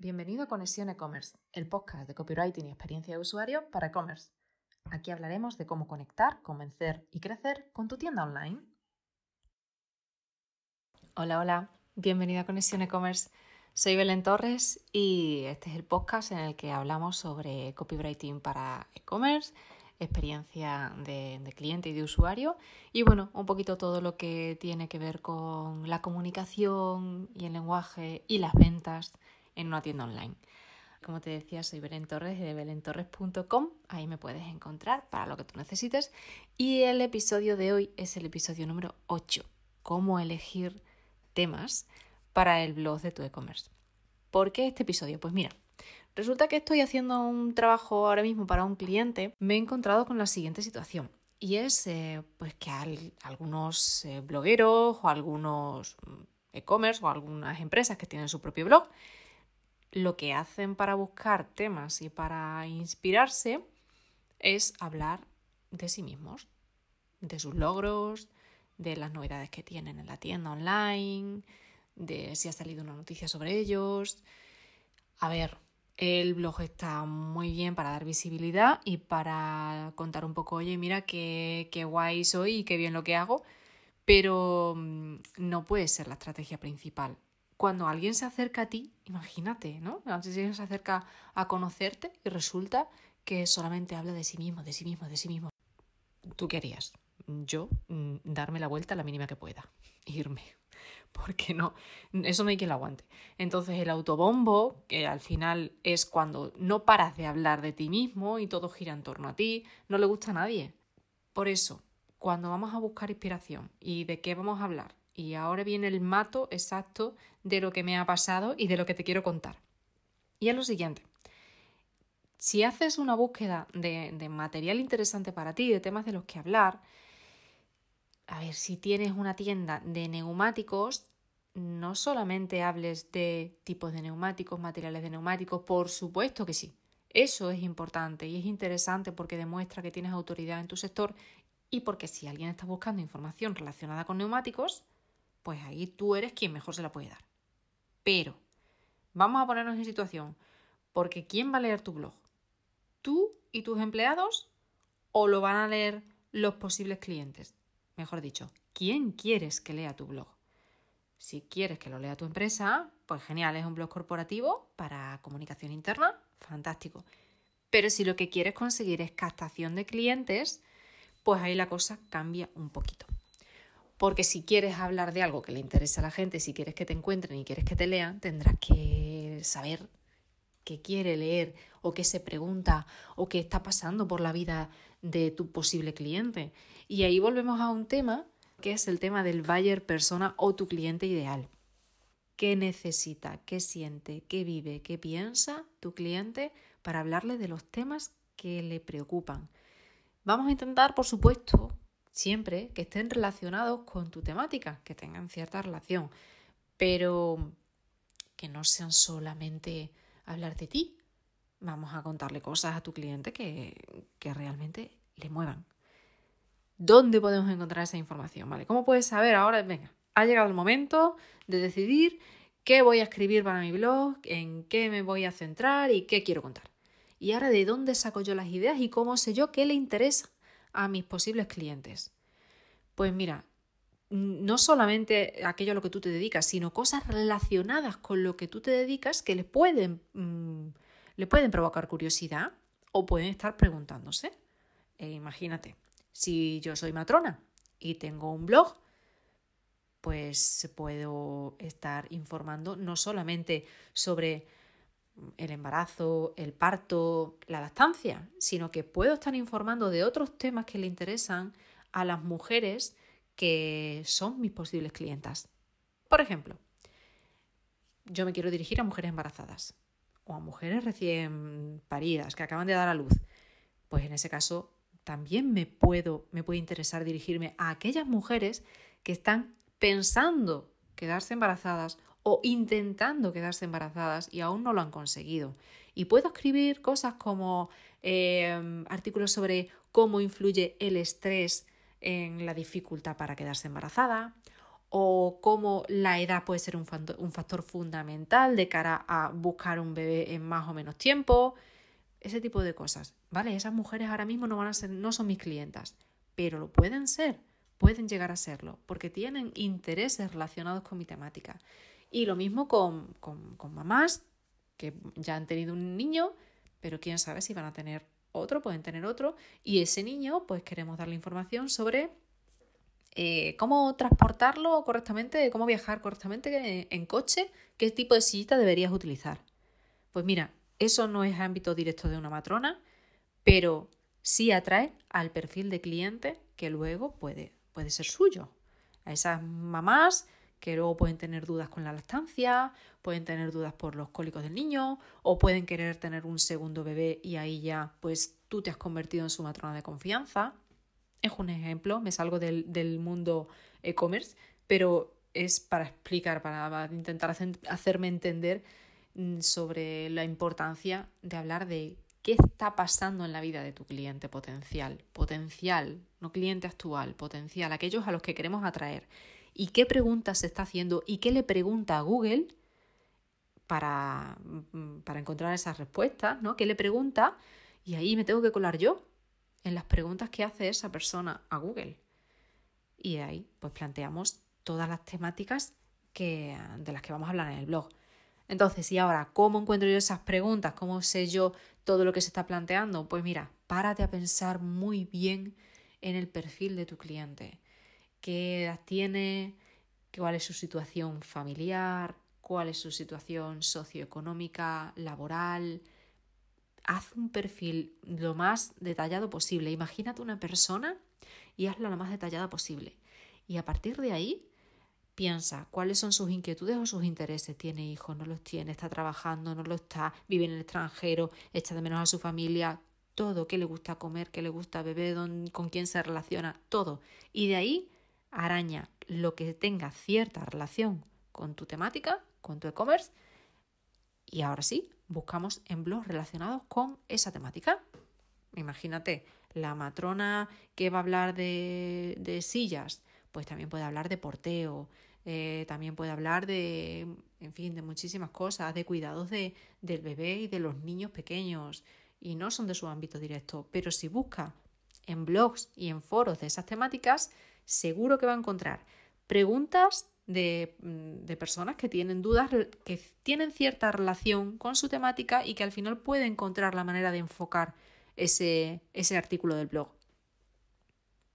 Bienvenido a Conexión E-Commerce, el podcast de copywriting y experiencia de usuario para e-commerce. Aquí hablaremos de cómo conectar, convencer y crecer con tu tienda online. Hola, hola, bienvenido a Conexión E-Commerce. Soy Belén Torres y este es el podcast en el que hablamos sobre copywriting para e-commerce, experiencia de, de, cliente y de usuario y bueno, un poquito todo lo que tiene que ver con la comunicación y el lenguaje y las ventas en una tienda online. Como te decía, soy Belén Torres de belentorres.com, ahí me puedes encontrar para lo que tú necesites. Y el episodio de hoy es el episodio número 8, cómo elegir temas para el blog de tu e-commerce. ¿Por qué este episodio? Pues mira, resulta que estoy haciendo un trabajo ahora mismo para un cliente, me he encontrado con la siguiente situación. Y es eh, pues que algunos eh, blogueros o algunos mm, e-commerce o algunas empresas que tienen su propio blog lo que hacen para buscar temas y para inspirarse es hablar de sí mismos, de sus logros, de las novedades que tienen en la tienda online, de si ha salido una noticia sobre ellos. A ver, el blog está muy bien para dar visibilidad y para contar un poco, oye, mira qué, qué guay soy y qué bien lo que hago, pero mm, no puede ser la estrategia principal cuando alguien se acerca a ti, imagínate, ¿no? Alguien se acerca a conocerte y resulta que solamente habla de sí mismo, de sí mismo, de sí mismo. ¿Tú qué harías? Yo, mm, darme la vuelta la mínima que pueda, irme. Porque no, eso no hay quien lo aguante. Entonces el autobombo, que al final es cuando no paras de hablar de ti mismo y todo gira en torno a ti, no le gusta a nadie. Por eso, cuando vamos a buscar inspiración y de qué vamos a hablar, y ahora viene el mato exacto de lo que me ha pasado y de lo que te quiero contar. Y es lo siguiente. Si haces una búsqueda de, de material interesante para ti, de temas de los que hablar, a ver, si tienes una tienda de neumáticos, no solamente hables de tipos de neumáticos, materiales de neumáticos, por supuesto que sí. Eso es importante y es interesante porque demuestra que tienes autoridad en tu sector y porque si alguien está buscando información relacionada con neumáticos, pues ahí tú eres quien mejor se la puede dar. Pero vamos a ponernos en situación, porque ¿quién va a leer tu blog? ¿Tú y tus empleados o lo van a leer los posibles clientes? Mejor dicho, ¿quién quieres que lea tu blog? Si quieres que lo lea tu empresa, pues genial, es un blog corporativo para comunicación interna, fantástico. Pero si lo que quieres conseguir es captación de clientes, pues ahí la cosa cambia un poquito. Porque si quieres hablar de algo que le interesa a la gente, si quieres que te encuentren y quieres que te lean, tendrás que saber qué quiere leer o qué se pregunta o qué está pasando por la vida de tu posible cliente. Y ahí volvemos a un tema que es el tema del buyer persona o tu cliente ideal. ¿Qué necesita, qué siente, qué vive, qué piensa tu cliente para hablarle de los temas que le preocupan? Vamos a intentar, por supuesto, siempre que estén relacionados con tu temática, que tengan cierta relación, pero que no sean solamente hablar de ti. Vamos a contarle cosas a tu cliente que, que realmente le muevan. ¿Dónde podemos encontrar esa información? ¿Vale? ¿Cómo puedes saber ahora? Venga, ha llegado el momento de decidir qué voy a escribir para mi blog, en qué me voy a centrar y qué quiero contar. Y ahora, ¿de dónde saco yo las ideas y cómo sé yo qué le interesa? A mis posibles clientes? Pues mira, no solamente aquello a lo que tú te dedicas, sino cosas relacionadas con lo que tú te dedicas que les pueden, mm, le pueden provocar curiosidad o pueden estar preguntándose. E imagínate, si yo soy matrona y tengo un blog, pues puedo estar informando no solamente sobre el embarazo, el parto, la lactancia, sino que puedo estar informando de otros temas que le interesan a las mujeres que son mis posibles clientas. Por ejemplo, yo me quiero dirigir a mujeres embarazadas o a mujeres recién paridas que acaban de dar a luz. Pues en ese caso también me puedo me puede interesar dirigirme a aquellas mujeres que están pensando quedarse embarazadas o intentando quedarse embarazadas y aún no lo han conseguido. Y puedo escribir cosas como em, artículos sobre cómo influye el estrés en la dificultad para quedarse embarazada o cómo la edad puede ser un factor, un factor fundamental de cara a buscar un bebé en más o menos tiempo, ese tipo de cosas, ¿vale? Esas mujeres ahora mismo no van a ser, no son mis clientas, pero lo pueden ser, pueden llegar a serlo, porque tienen intereses relacionados con mi temática. Y lo mismo con, con, con mamás que ya han tenido un niño, pero quién sabe si van a tener otro, pueden tener otro, y ese niño, pues queremos darle información sobre eh, cómo transportarlo correctamente, cómo viajar correctamente en, coche, qué tipo de sillita deberías utilizar. Pues mira, eso no es ámbito directo de una matrona, pero sí atrae al perfil de cliente que luego puede, puede ser suyo. A esas mamás que luego pueden tener dudas con la lactancia, pueden tener dudas por los cólicos del niño o pueden querer tener un segundo bebé y ahí ya pues tú te has convertido en su matrona de confianza. Es un ejemplo, me salgo del, mundo e-commerce, pero es para explicar, para intentar hacerme entender mm, sobre la importancia de hablar de qué está pasando en la vida de tu cliente potencial, potencial, no cliente actual, potencial, aquellos a los que queremos atraer y qué preguntas se está haciendo y qué le pregunta a Google para, mm, para encontrar esas respuestas, ¿no? ¿Qué le pregunta? Y ahí me tengo que colar yo en las preguntas que hace esa persona a Google. Y ahí pues planteamos todas las temáticas que, de las que vamos a hablar en el blog. Entonces, y ahora, ¿cómo encuentro yo esas preguntas? ¿Cómo sé yo todo lo que se está planteando? Pues mira, párate a pensar muy bien en el perfil de tu cliente qué edad tiene, cuál es su situación familiar, cuál es su situación socioeconómica, laboral. Haz un perfil lo más detallado posible. Imagínate una persona y hazla lo más detallada posible. Y a partir de ahí, piensa cuáles son sus inquietudes o sus intereses. ¿Tiene hijos? ¿No los tiene? ¿Está trabajando? ¿No lo está? ¿Vive en el extranjero? ¿Echa de menos a su familia? Todo, qué le gusta comer, qué le gusta beber, con quién se relaciona, todo. Y de ahí araña lo que tenga cierta relación con tu temática, con tu e-commerce. Y ahora sí, buscamos en blogs relacionados con esa temática. Imagínate, la matrona que va a hablar de, sillas, pues también puede hablar de porteo, eh, también puede hablar de, en fin, de muchísimas cosas, de cuidados de, del bebé y de los niños pequeños. Y no son de su ámbito directo, pero si busca en blogs y en foros de esas temáticas, seguro que va a encontrar preguntas de, mm, de, personas que tienen dudas, que tienen cierta relación con su temática y que al final puede encontrar la manera de enfocar ese, ese artículo del blog.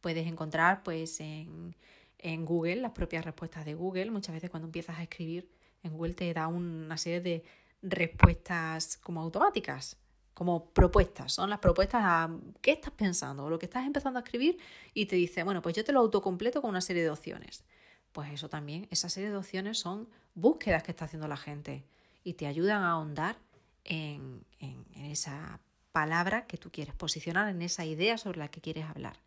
Puedes encontrar pues en, en, Google las propias respuestas de Google. Muchas veces cuando empiezas a escribir en Google te da una serie de respuestas como automáticas como propuestas, son las propuestas a qué estás pensando o lo que estás empezando a escribir y te dice, bueno, pues yo te lo autocompleto con una serie de opciones. Pues eso también, esa serie de opciones son búsquedas que está haciendo la gente y te ayudan a ahondar en, en, esa palabra que tú quieres posicionar, en esa idea sobre la que quieres hablar.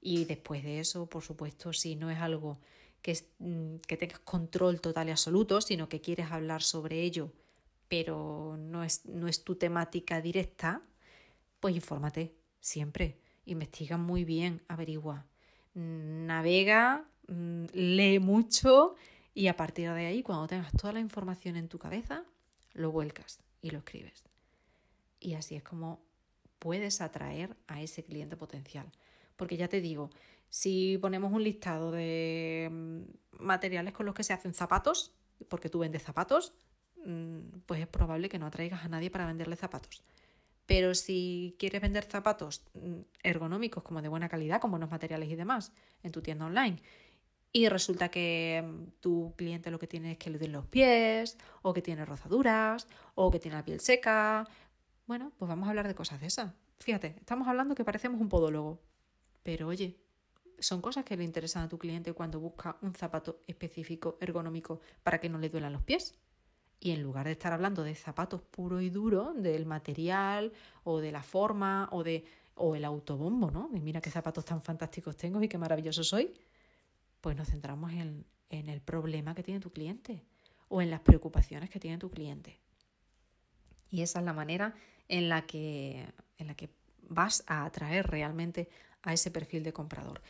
Y después de eso, por supuesto, si no es algo que, mm, que tengas control total y absoluto, sino que quieres hablar sobre ello pero no es, no es tu temática directa, pues infórmate siempre. Investiga muy bien, averigua. Navega, mm, lee mucho y a partir de ahí, cuando tengas toda la información en tu cabeza, lo vuelcas y lo escribes. Y así es como puedes atraer a ese cliente potencial. Porque ya te digo, si ponemos un listado de mm, materiales con los que se hacen zapatos, porque tú vendes zapatos, pues es probable que no atraigas a nadie para venderle zapatos. Pero si quieres vender zapatos mm, ergonómicos como de buena calidad, con buenos materiales y demás, en tu tienda online, y resulta que mm, tu cliente lo que tiene es que le den los pies, o que tiene rozaduras, o que tiene la piel seca, bueno, pues vamos a hablar de cosas de esas. Fíjate, estamos hablando que parecemos un podólogo, pero oye, son cosas que le interesan a tu cliente cuando busca un zapato específico ergonómico para que no le duelan los pies. Y en lugar de estar hablando de zapatos puro y duro, del material o de la forma o de o el autobombo, ¿no? Mira qué zapatos tan fantásticos tengo y qué maravilloso soy, pues nos centramos en, en el problema que tiene tu cliente o en las preocupaciones que tiene tu cliente. Y esa es la manera en la que, en la que vas a atraer realmente a ese perfil de comprador.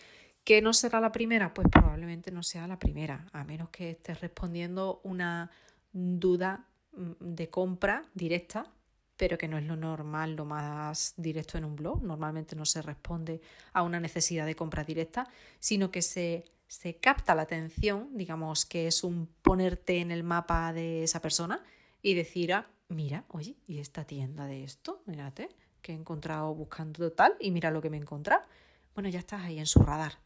¿Que no será la primera? Pues probablemente no sea la primera, a menos que estés respondiendo una duda mm, de compra directa, pero que no es lo normal, lo más directo en un blog. Normalmente no se responde a una necesidad de compra directa, sino que se, se capta la atención, digamos que es un ponerte en el mapa de esa persona y decir, ah, mira, oye, ¿y esta tienda de esto? Mírate, que he encontrado buscando tal y mira lo que me encontrado. Bueno, ya estás ahí en su radar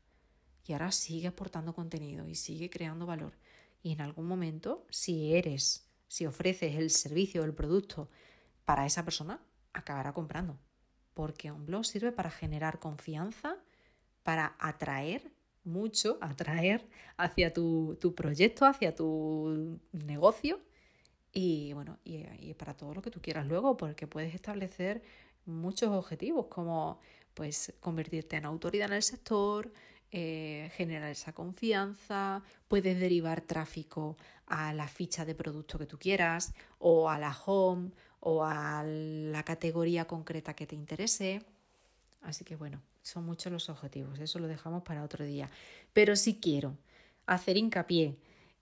y ahora sigue aportando contenido y sigue creando valor. Y en algún momento, si eres, si ofreces el servicio o el producto para esa persona, acabará comprando. Porque un blog sirve para generar confianza, para atraer mucho, atraer hacia tu, proyecto, hacia tu negocio y bueno, y, para todo lo que tú quieras luego, porque puedes establecer muchos objetivos como pues convertirte en autoridad en el sector, eh, generar esa confianza, puedes derivar tráfico a la ficha de producto que tú quieras o a la home o a la categoría concreta que te interese. Así que bueno, son muchos los objetivos, eso lo dejamos para otro día. Pero sí quiero hacer hincapié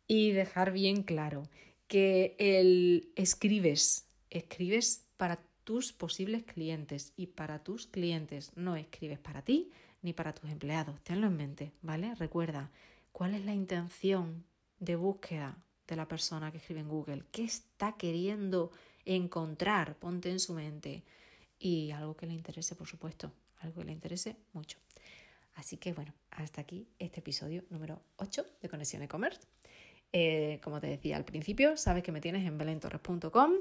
y dejar bien claro que el escribes, escribes para tus posibles clientes y para tus clientes, no escribes para ti, ni para tus empleados. Tenlo en mente, ¿vale? Recuerda, ¿cuál es la intención de búsqueda de la persona que escribe en Google? ¿Qué está queriendo encontrar? Ponte en su mente. Y algo que le interese, por supuesto, algo que le interese mucho. Así que bueno, hasta aquí este episodio número 8 de Conexión e-commerce. Eh, como te decía al principio, sabes que me tienes en belentorres.com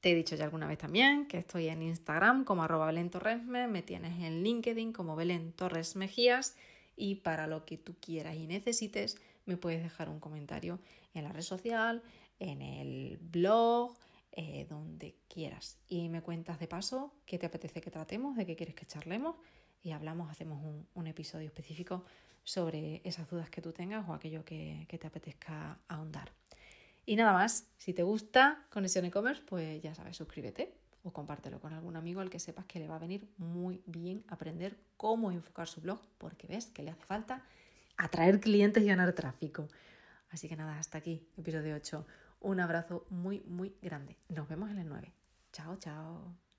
te he dicho ya alguna vez también que estoy en Instagram como arroba Belén me tienes en LinkedIn como Belén Torres Mejías y para lo que tú quieras y necesites me puedes dejar un comentario en la red social, en el blog, eh, donde quieras. Y me cuentas de paso qué te apetece que tratemos, de qué quieres que charlemos y hablamos, hacemos un, episodio específico sobre esas dudas que tú tengas o aquello que te apetezca ahondar. Y nada más, si te gusta Conexión e-commerce, pues ya sabes, suscríbete o compártelo con algún amigo al que sepas que le va a venir muy bien aprender cómo enfocar su blog, porque ves que le hace falta atraer clientes y ganar tráfico. Así que nada, hasta aquí, episodio 8. Un abrazo muy, muy grande. Nos vemos en el 9. Chao, chao.